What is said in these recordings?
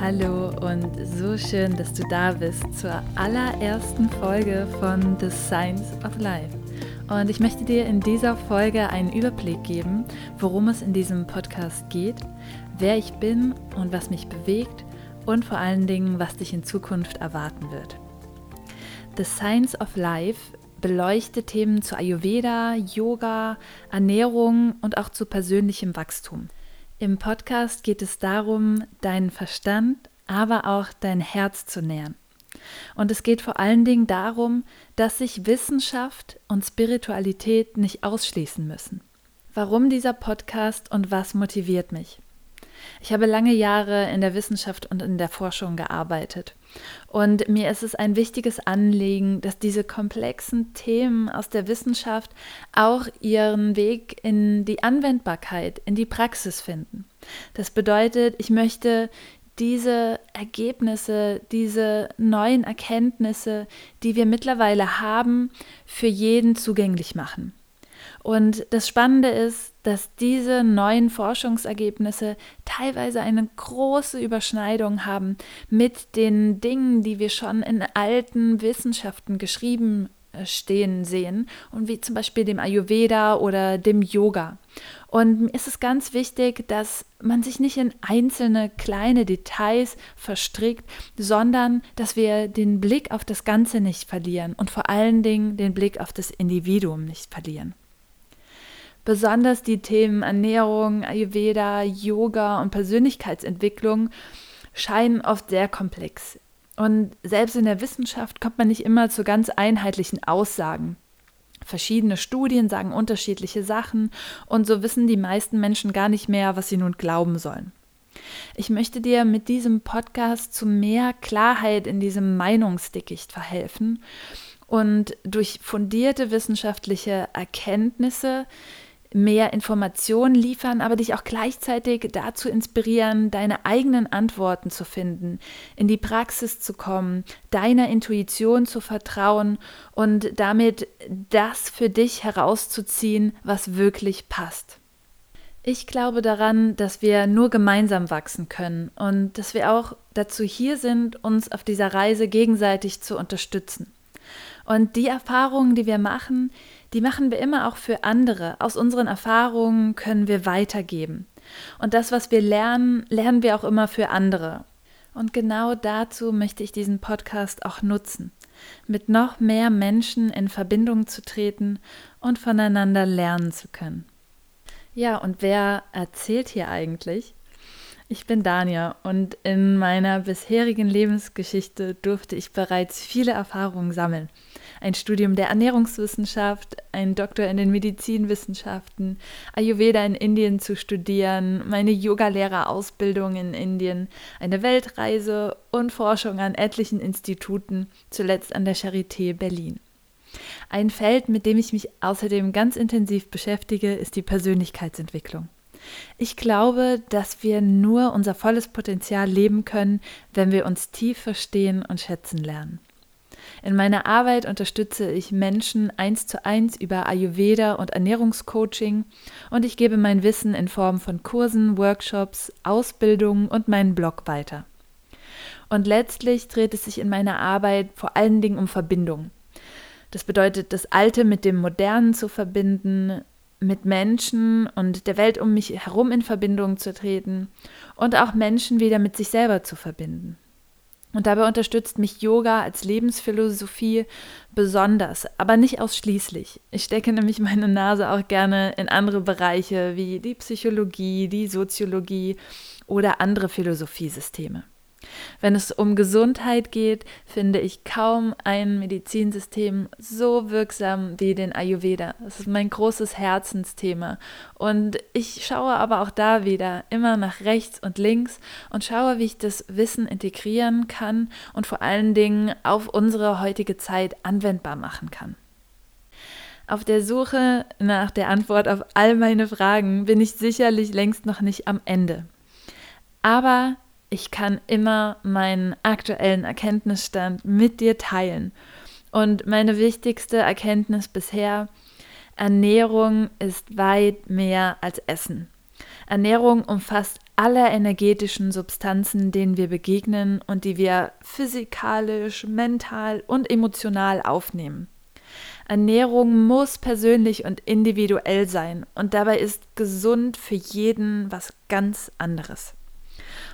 Hallo und so schön, dass du da bist zur allerersten Folge von The Science of Life. Und ich möchte dir in dieser Folge einen Überblick geben, worum es in diesem Podcast geht, wer ich bin und was mich bewegt und vor allen Dingen, was dich in Zukunft erwarten wird. The Science of Life beleuchtet Themen zu Ayurveda, Yoga, Ernährung und auch zu persönlichem Wachstum. Im Podcast geht es darum, deinen Verstand, aber auch dein Herz zu nähern. Und es geht vor allen Dingen darum, dass sich Wissenschaft und Spiritualität nicht ausschließen müssen. Warum dieser Podcast und was motiviert mich? Ich habe lange Jahre in der Wissenschaft und in der Forschung gearbeitet. Und mir ist es ein wichtiges Anliegen, dass diese komplexen Themen aus der Wissenschaft auch ihren Weg in die Anwendbarkeit, in die Praxis finden. Das bedeutet, ich möchte diese Ergebnisse, diese neuen Erkenntnisse, die wir mittlerweile haben, für jeden zugänglich machen. Und das Spannende ist, dass diese neuen Forschungsergebnisse teilweise eine große Überschneidung haben mit den Dingen, die wir schon in alten Wissenschaften geschrieben äh, stehen sehen und wie zum Beispiel dem Ayurveda oder dem Yoga. Und mir ist es ganz wichtig, dass man sich nicht in einzelne kleine Details verstrickt, sondern dass wir den Blick auf das Ganze nicht verlieren und vor allen Dingen den Blick auf das Individuum nicht verlieren. Besonders die Themen Ernährung, Ayurveda, Yoga und Persönlichkeitsentwicklung scheinen oft sehr komplex. Und selbst in der Wissenschaft kommt man nicht immer zu ganz einheitlichen Aussagen. Verschiedene Studien sagen unterschiedliche Sachen und so wissen die meisten Menschen gar nicht mehr, was sie nun glauben sollen. Ich möchte dir mit diesem Podcast zu mehr Klarheit in diesem Meinungsdickicht verhelfen und durch fundierte wissenschaftliche Erkenntnisse mehr Informationen liefern, aber dich auch gleichzeitig dazu inspirieren, deine eigenen Antworten zu finden, in die Praxis zu kommen, deiner Intuition zu vertrauen und damit das für dich herauszuziehen, was wirklich passt. Ich glaube daran, dass wir nur gemeinsam wachsen können und dass wir auch dazu hier sind, uns auf dieser Reise gegenseitig zu unterstützen. Und die Erfahrungen, die wir machen, die machen wir immer auch für andere. Aus unseren Erfahrungen können wir weitergeben. Und das, was wir lernen, lernen wir auch immer für andere. Und genau dazu möchte ich diesen Podcast auch nutzen, mit noch mehr Menschen in Verbindung zu treten und voneinander lernen zu können. Ja, und wer erzählt hier eigentlich? Ich bin Dania und in meiner bisherigen Lebensgeschichte durfte ich bereits viele Erfahrungen sammeln. Ein Studium der Ernährungswissenschaft, ein Doktor in den Medizinwissenschaften, Ayurveda in Indien zu studieren, meine Yogalehrerausbildung in Indien, eine Weltreise und Forschung an etlichen Instituten, zuletzt an der Charité Berlin. Ein Feld, mit dem ich mich außerdem ganz intensiv beschäftige, ist die Persönlichkeitsentwicklung. Ich glaube, dass wir nur unser volles Potenzial leben können, wenn wir uns tief verstehen und schätzen lernen. In meiner Arbeit unterstütze ich Menschen eins zu eins über Ayurveda und Ernährungscoaching und ich gebe mein Wissen in Form von Kursen, Workshops, Ausbildungen und meinen Blog weiter. Und letztlich dreht es sich in meiner Arbeit vor allen Dingen um Verbindung. Das bedeutet, das Alte mit dem Modernen zu verbinden, mit Menschen und der Welt um mich herum in Verbindung zu treten und auch Menschen wieder mit sich selber zu verbinden. Und dabei unterstützt mich Yoga als Lebensphilosophie besonders, aber nicht ausschließlich. Ich stecke nämlich meine Nase auch gerne in andere Bereiche wie die Psychologie, die Soziologie oder andere Philosophiesysteme. Wenn es um Gesundheit geht, finde ich kaum ein Medizinsystem so wirksam wie den Ayurveda. Das ist mein großes Herzensthema. Und ich schaue aber auch da wieder immer nach rechts und links und schaue, wie ich das Wissen integrieren kann und vor allen Dingen auf unsere heutige Zeit anwendbar machen kann. Auf der Suche nach der Antwort auf all meine Fragen bin ich sicherlich längst noch nicht am Ende. Aber ich kann immer meinen aktuellen Erkenntnisstand mit dir teilen. Und meine wichtigste Erkenntnis bisher, Ernährung ist weit mehr als Essen. Ernährung umfasst alle energetischen Substanzen, denen wir begegnen und die wir physikalisch, mental und emotional aufnehmen. Ernährung muss persönlich und individuell sein und dabei ist gesund für jeden was ganz anderes.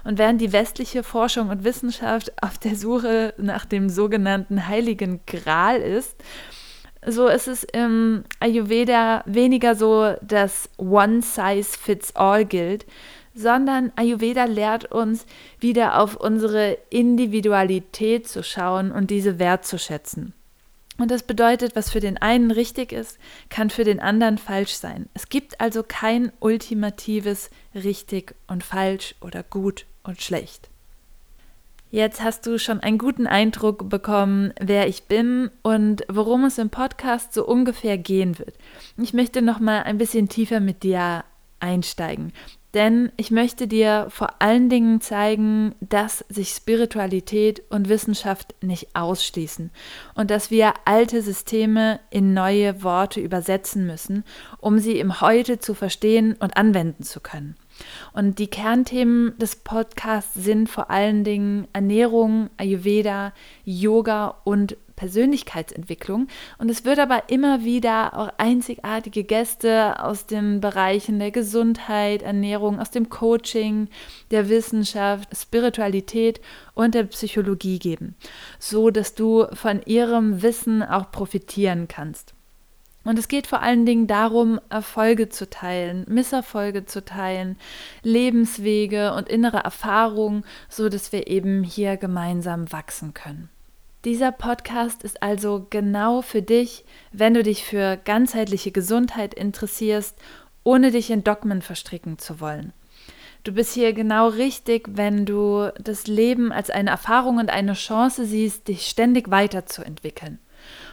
Und während die westliche Forschung und Wissenschaft auf der Suche nach dem sogenannten heiligen Gral ist, so ist es im Ayurveda weniger so, dass One Size Fits All gilt, sondern Ayurveda lehrt uns, wieder auf unsere Individualität zu schauen und diese wertzuschätzen. Und das bedeutet, was für den einen richtig ist, kann für den anderen falsch sein. Es gibt also kein ultimatives richtig und falsch oder gut und schlecht. Jetzt hast du schon einen guten Eindruck bekommen, wer ich bin und worum es im Podcast so ungefähr gehen wird. Ich möchte noch mal ein bisschen tiefer mit dir einsteigen. Denn ich möchte dir vor allen Dingen zeigen, dass sich Spiritualität und Wissenschaft nicht ausschließen und dass wir alte Systeme in neue Worte übersetzen müssen, um sie im Heute zu verstehen und anwenden zu können. Und die Kernthemen des Podcasts sind vor allen Dingen Ernährung, Ayurveda, Yoga und Persönlichkeitsentwicklung. Und es wird aber immer wieder auch einzigartige Gäste aus den Bereichen der Gesundheit, Ernährung, aus dem Coaching, der Wissenschaft, Spiritualität und der Psychologie geben, so dass du von ihrem Wissen auch profitieren kannst. Und es geht vor allen Dingen darum, Erfolge zu teilen, Misserfolge zu teilen, Lebenswege und innere Erfahrungen, so dass wir eben hier gemeinsam wachsen können. Dieser Podcast ist also genau für dich, wenn du dich für ganzheitliche Gesundheit interessierst, ohne dich in Dogmen verstricken zu wollen. Du bist hier genau richtig, wenn du das Leben als eine Erfahrung und eine Chance siehst, dich ständig weiterzuentwickeln.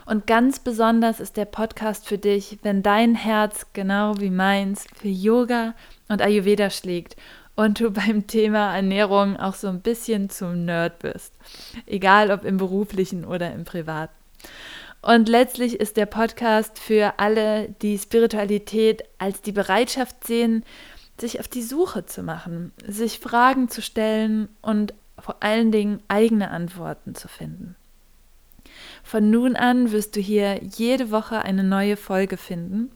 Und ganz besonders ist der Podcast für dich, wenn dein Herz genau wie meins für Yoga und Ayurveda schlägt und du beim Thema Ernährung auch so ein bisschen zum Nerd bist. Egal ob im beruflichen oder im privaten. Und letztlich ist der Podcast für alle, die Spiritualität als die Bereitschaft sehen, sich auf die Suche zu machen, sich Fragen zu stellen und vor allen Dingen eigene Antworten zu finden. Von nun an wirst du hier jede Woche eine neue Folge finden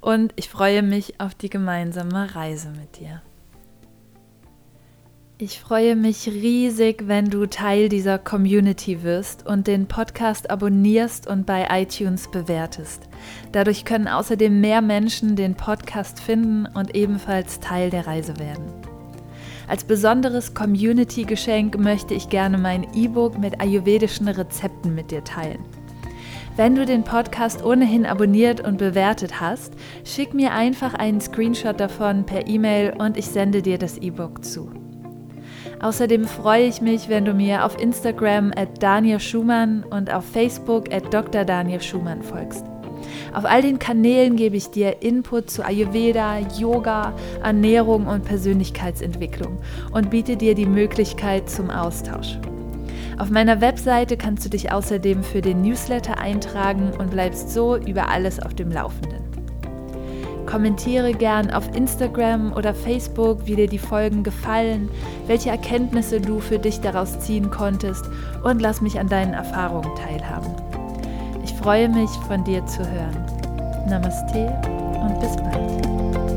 und ich freue mich auf die gemeinsame Reise mit dir. Ich freue mich riesig, wenn du Teil dieser Community wirst und den Podcast abonnierst und bei iTunes bewertest. Dadurch können außerdem mehr Menschen den Podcast finden und ebenfalls Teil der Reise werden. Als besonderes Community-Geschenk möchte ich gerne mein E-Book mit ayurvedischen Rezepten mit dir teilen. Wenn du den Podcast ohnehin abonniert und bewertet hast, schick mir einfach einen Screenshot davon per E-Mail und ich sende dir das E-Book zu. Außerdem freue ich mich, wenn du mir auf Instagram at Daniel Schumann und auf Facebook at Dr. Daniel Schumann folgst. Auf all den Kanälen gebe ich dir Input zu Ayurveda, Yoga, Ernährung und Persönlichkeitsentwicklung und biete dir die Möglichkeit zum Austausch. Auf meiner Webseite kannst du dich außerdem für den Newsletter eintragen und bleibst so über alles auf dem Laufenden. Kommentiere gern auf Instagram oder Facebook, wie dir die Folgen gefallen, welche Erkenntnisse du für dich daraus ziehen konntest und lass mich an deinen Erfahrungen teilhaben. Ich freue mich, von dir zu hören. Namaste und bis bald.